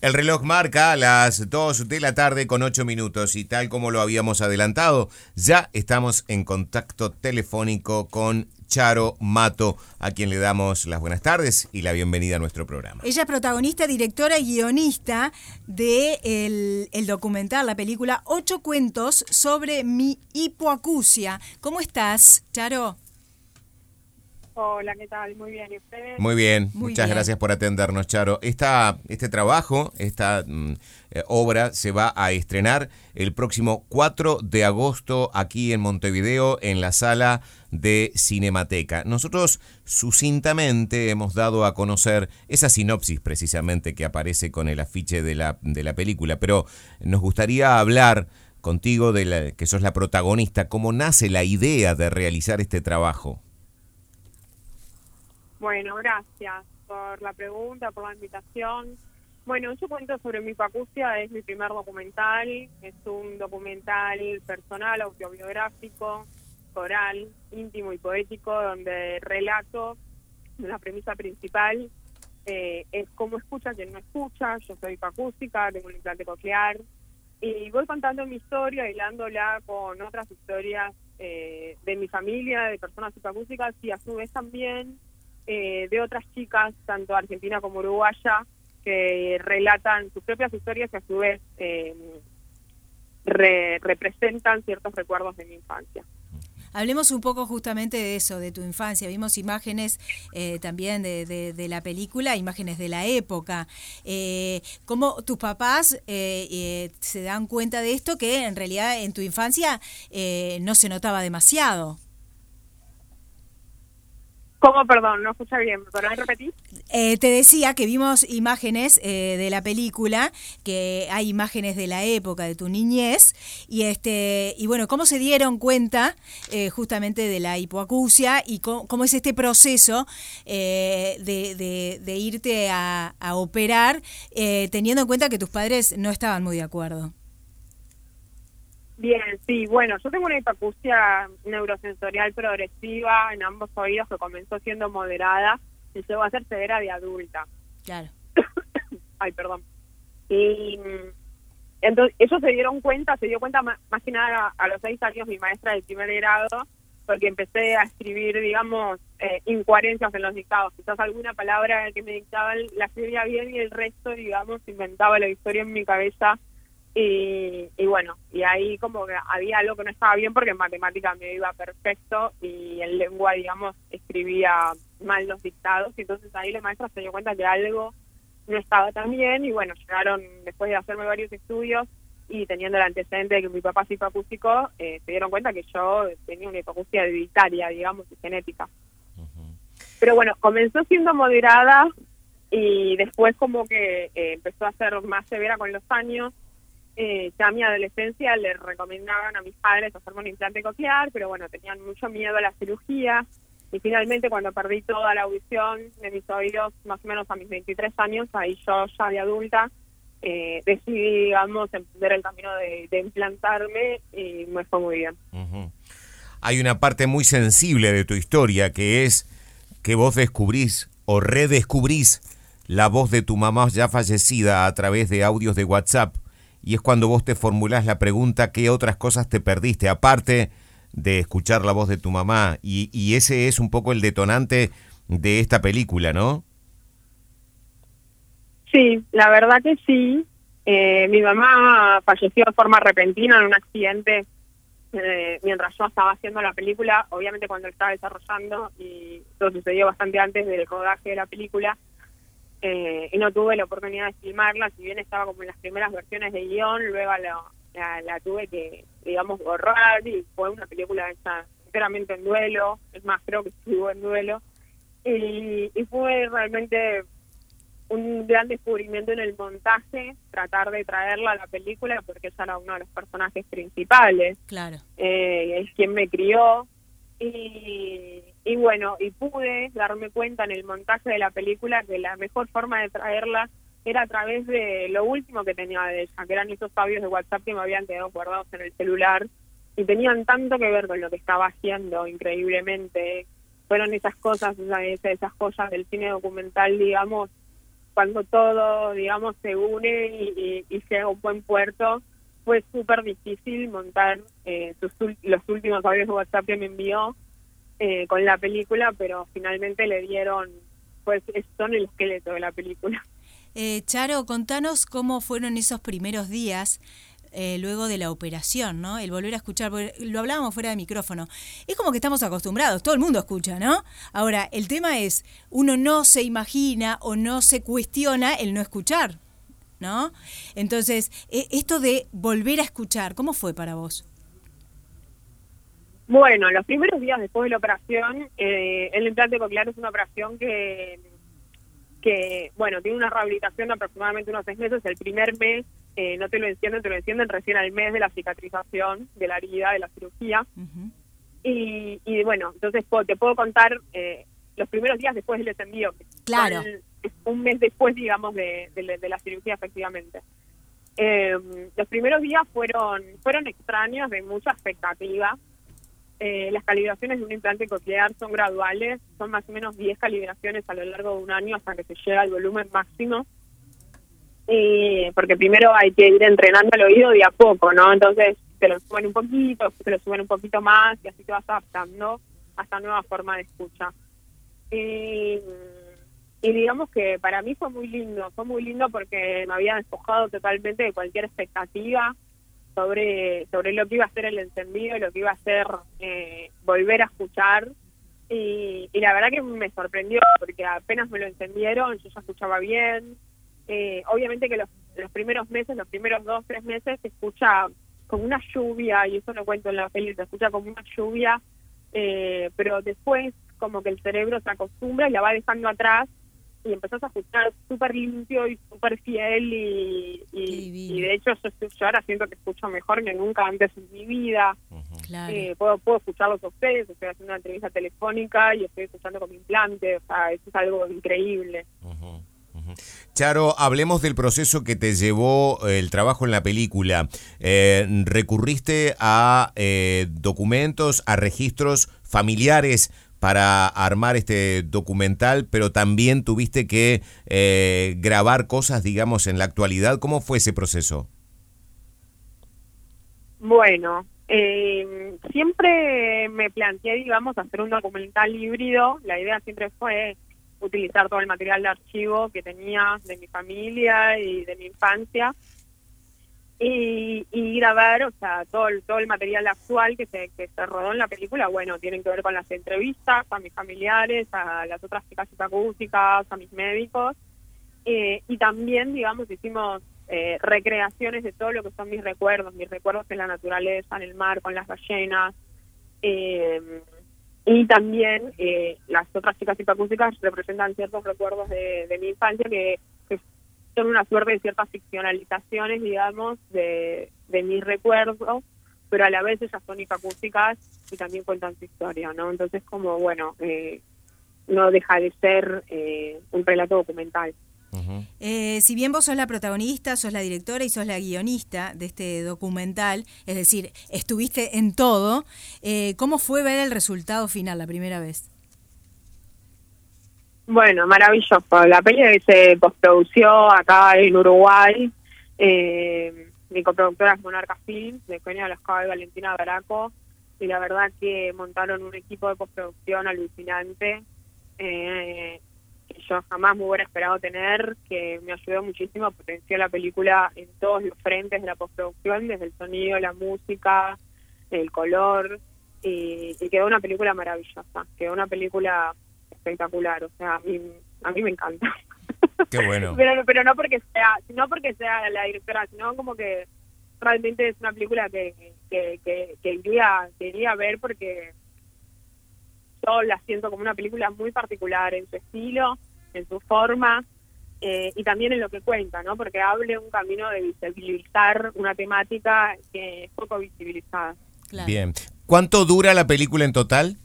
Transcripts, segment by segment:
El reloj marca las 2 de la tarde con 8 minutos y tal como lo habíamos adelantado, ya estamos en contacto telefónico con Charo Mato, a quien le damos las buenas tardes y la bienvenida a nuestro programa. Ella es protagonista, directora y guionista de el, documental, la película Ocho cuentos sobre mi hipoacusia. ¿Cómo estás, Charo? Hola, ¿qué tal? Muy bien, ¿y ustedes? Muy bien, muchas gracias por atendernos, Charo. Esta, este trabajo, esta mm, eh, obra se va a estrenar el próximo 4 de agosto aquí en Montevideo, en la sala de Cinemateca. Nosotros sucintamente hemos dado a conocer esa sinopsis precisamente que aparece con el afiche de la, de la película, pero nos gustaría hablar contigo de la, que sos la protagonista, cómo nace la idea de realizar este trabajo. Bueno, gracias por la pregunta, por la invitación. Bueno, yo cuento sobre mi pacucia, es mi primer documental, es un documental personal, autobiográfico, coral, íntimo y poético, donde relato la premisa principal eh, es cómo escucha quien no escucha, yo soy hipacústica, tengo un implante coclear, y voy contando mi historia, hilándola con otras historias eh, de mi familia, de personas hipacústicas, y a su vez también eh, de otras chicas, tanto argentina como uruguaya, que relatan sus propias historias y a su vez eh, representan ciertos recuerdos de mi infancia. Hablemos un poco justamente de eso, de tu infancia. Vimos imágenes eh, también de, la película, imágenes de la época. Eh, ¿Cómo tus papás se dan cuenta de esto que en realidad en tu infancia no se notaba demasiado? ¿Cómo, perdón? No escucha bien. ¿Podrás repetir? Eh, te decía que vimos imágenes eh, de la película, que hay imágenes de la época de tu niñez, y este y bueno, ¿cómo se dieron cuenta eh, justamente de la hipoacusia y cómo, es este proceso de, de, irte a, a operar, teniendo en cuenta que tus padres no estaban muy de acuerdo? Bien, sí, bueno, yo tengo una hipoacusia neurosensorial progresiva en ambos oídos que comenzó siendo moderada y llegó a ser severa de adulta. Claro. Ay, perdón. Y entonces ellos se dieron cuenta, se dio cuenta más, que nada a, los seis años mi maestra del primer grado, porque empecé a escribir, digamos, eh, incoherencias en los dictados. Quizás alguna palabra que me dictaban la escribía bien y el resto, digamos, inventaba la historia en mi cabeza y, bueno, y ahí como que había algo que no estaba bien porque en matemática me iba perfecto y en lengua, digamos, escribía mal los dictados. Y entonces ahí la maestra se dio cuenta que algo no estaba tan bien y bueno, llegaron después de hacerme varios estudios y teniendo el antecedente de que mi papá es hipacústico, eh, se dieron cuenta que yo tenía una hipoacusia hereditaria, digamos, y genética. Pero bueno, comenzó siendo moderada y después como que eh, empezó a ser más severa con los años eh, ya en mi adolescencia le recomendaban a mis padres hacerme un implante coclear, pero bueno, tenían mucho miedo a la cirugía. Y finalmente, cuando perdí toda la audición de mis oídos, más o menos a mis 23 años, ahí yo ya de adulta, eh, decidí, digamos, emprender el camino de, implantarme y me fue muy bien. Hay una parte muy sensible de tu historia que es que vos descubrís o redescubrís la voz de tu mamá ya fallecida a través de audios de WhatsApp y es cuando vos te formulás la pregunta qué otras cosas te perdiste, aparte de escuchar la voz de tu mamá. Y, y ese es un poco el detonante de esta película, ¿no? Sí, la verdad que sí. Eh, mi mamá falleció de forma repentina en un accidente eh, mientras yo estaba haciendo la película, obviamente cuando estaba desarrollando, y todo sucedió bastante antes del rodaje de la película, eh, y no tuve la oportunidad de filmarla, si bien estaba como en las primeras versiones de guion, luego la, la, tuve que, digamos, borrar y fue una película enteramente en duelo, es más, creo que estuvo en duelo, y, y fue realmente un gran descubrimiento en el montaje, tratar de traerla a la película porque ella era uno de los personajes principales. Claro. Eh, es quien me crió, y, y bueno, y pude darme cuenta en el montaje de la película que la mejor forma de traerla era a través de lo último que tenía de ella, que eran esos audios de WhatsApp que me habían quedado guardados en el celular y tenían tanto que ver con lo que estaba haciendo increíblemente. Fueron esas cosas, esas, joyas del cine documental, digamos, cuando todo, digamos, se une y, y, llega a un buen puerto, fue súper difícil montar eh, los últimos audios de WhatsApp que me envió eh, con la película, pero finalmente le dieron, pues son el esqueleto de la película. Eh, Charo, contanos cómo fueron esos primeros días eh, luego de la operación, ¿no? El volver a escuchar, lo hablábamos fuera de micrófono. Es como que estamos acostumbrados, todo el mundo escucha, ¿no? Ahora, el tema es, uno no se imagina o no se cuestiona el no escuchar, ¿no? Entonces, e, esto de volver a escuchar, ¿cómo fue para vos? Bueno, los primeros días después de la operación, eh, el implante coclear es una operación que, que, bueno, tiene una rehabilitación de aproximadamente unos seis meses. El primer mes eh, no te lo encienden, te lo encienden recién al mes de la cicatrización de la herida, de la cirugía. y, y, bueno, entonces te puedo contar eh, los primeros días después del encendido. Claro. Un mes después, digamos, de, de, la cirugía, efectivamente. Eh, los primeros días fueron fueron extraños, de mucha expectativa. las calibraciones de un implante coclear son graduales, son más o menos 10 calibraciones a lo largo de un año hasta que se llega al volumen máximo eh, porque primero hay que ir entrenando el oído de a poco, ¿no? Entonces te lo suben un poquito, te lo suben un poquito más y así te vas adaptando a esta nueva forma de escucha. Y, digamos que para mí fue muy lindo, fue muy lindo porque me había despojado totalmente de cualquier expectativa sobre, sobre lo que iba a ser el encendido, lo que iba a ser eh, volver a escuchar. Y, y la verdad que me sorprendió porque apenas me lo encendieron, yo ya escuchaba bien, eh, obviamente que los, los primeros meses, los primeros dos, tres meses, se escucha como una lluvia, y eso lo cuento en la peli, se escucha como una lluvia, eh, pero después como que el cerebro se acostumbra y la va dejando atrás y empezás a escuchar súper limpio y súper fiel y, y, de hecho yo, ahora siento que escucho mejor que nunca antes en mi vida. Eh, puedo, puedo escucharlos a ustedes, estoy haciendo una entrevista telefónica y estoy escuchando con mi implante, o sea, eso es algo increíble. Charo, hablemos del proceso que te llevó eh, el trabajo en la película. Eh, ¿Recurriste a eh, documentos, a registros familiares para armar este documental, pero también tuviste que grabar cosas, digamos, en la actualidad? ¿Cómo fue ese proceso? Bueno, siempre me planteé, digamos, hacer un documental híbrido. La idea siempre fue utilizar todo el material de archivo que tenía de mi familia y de mi infancia y, grabar, o sea, todo el, todo el material actual que se, que se rodó en la película, bueno, tienen que ver con las entrevistas a mis familiares, a las otras chicas acústicas, a mis médicos, eh, y también, digamos, hicimos eh, recreaciones de todo lo que son mis recuerdos, mis recuerdos en la naturaleza, en el mar, con las ballenas, eh, y también eh, las otras chicas hipoacústicas representan ciertos recuerdos de, mi infancia que, son una suerte de ciertas ficcionalizaciones, digamos, de, mis recuerdos, pero a la vez ellas son hipoacústicas y también cuentan su historia, ¿no? Entonces, como, bueno, eh, no deja de ser eh, un relato documental. Eh, si bien vos sos la protagonista, sos la directora y sos la guionista de este documental, es decir, estuviste en todo, eh, ¿cómo fue ver el resultado final la primera vez? Bueno, maravilloso. La peli se postprodució acá en Uruguay. Eh, mi coproductora es Monarca Films, de Coña de y Valentina Baraco. Y la verdad que montaron un equipo de postproducción alucinante. Eh, yo jamás me hubiera esperado tener, que me ayudó muchísimo a potenciar la película en todos los frentes de la postproducción, desde el sonido, la música, el color, y, quedó una película maravillosa, quedó una película espectacular, o sea, a mí, a mí me encanta. Qué bueno. pero, pero no porque sea, no porque sea la directora, sino como que realmente es una película que, que, que, que iría, quería ver porque yo la siento como una película muy particular en su estilo, en su forma eh, y también en lo que cuenta, ¿no? Porque hable un camino de visibilizar una temática que es poco visibilizada. Bien. ¿Cuánto dura la película en total?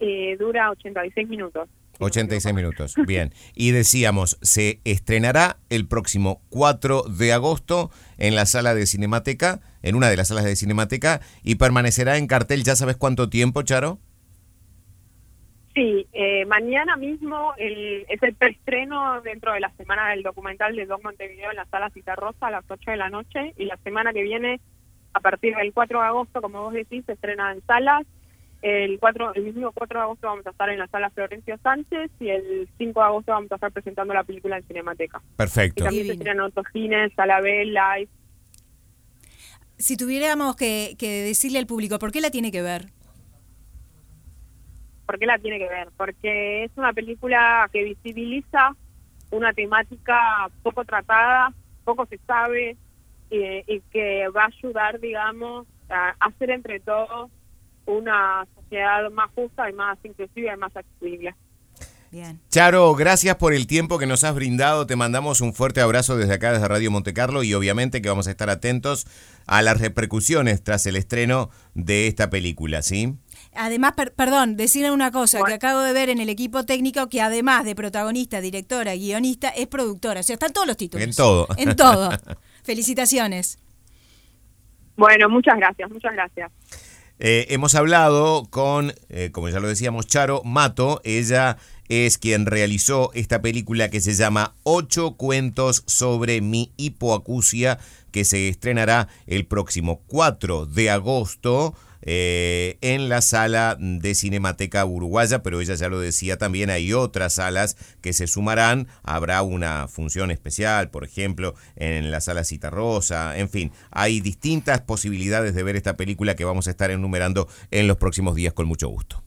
Eh, dura 86 minutos. 86 minutos, bien. Y decíamos, se estrenará el próximo 4 de agosto en la sala de Cinemateca, en una de las salas de Cinemateca, y permanecerá en cartel, ¿ya sabes cuánto tiempo, Charo? Sí, eh, mañana mismo el, es el preestreno dentro de la semana del documental de Doc Montevideo en la sala Cita Rosa a las 8 de la noche y la semana que viene, a partir del 4 de agosto, como vos decís, se estrena en salas. El, 4, el mismo 4 de agosto vamos a estar en la sala Florencio Sánchez y el 5 de agosto vamos a estar presentando la película en Cinemateca. Perfecto. Y también se en otros cines, Sala B, Live. Si tuviéramos que, que decirle al público, ¿por qué la tiene que ver? ¿Por qué la tiene que ver? Porque es una película que visibiliza una temática poco tratada, poco se sabe, y, y que va a ayudar, digamos, a hacer entre todos una sociedad más justa y más inclusiva y más accesible. Bien. Charo, gracias por el tiempo que nos has brindado. Te mandamos un fuerte abrazo desde acá, desde Radio Monte Carlo, y obviamente que vamos a estar atentos a las repercusiones tras el estreno de esta película, ¿sí? Además, per- perdón, decirle una cosa Bueno. que acabo de ver en el equipo técnico que además de protagonista, directora, guionista, es productora. O sea, están todos los títulos. En todo. En todo. Felicitaciones. Bueno, muchas gracias, muchas gracias. Eh, hemos hablado con, eh, como ya lo decíamos, Charo Mato. Ella es quien realizó esta película que se llama Ocho cuentos sobre mi hipoacusia, que se estrenará el próximo 4 de agosto. Eh, en la sala de Cinemateca Uruguaya, pero ella ya lo decía también, hay otras salas que se sumarán, habrá una función especial, por ejemplo, en la sala Cita Rosa, en fin, hay distintas posibilidades de ver esta película que vamos a estar enumerando en los próximos días con mucho gusto.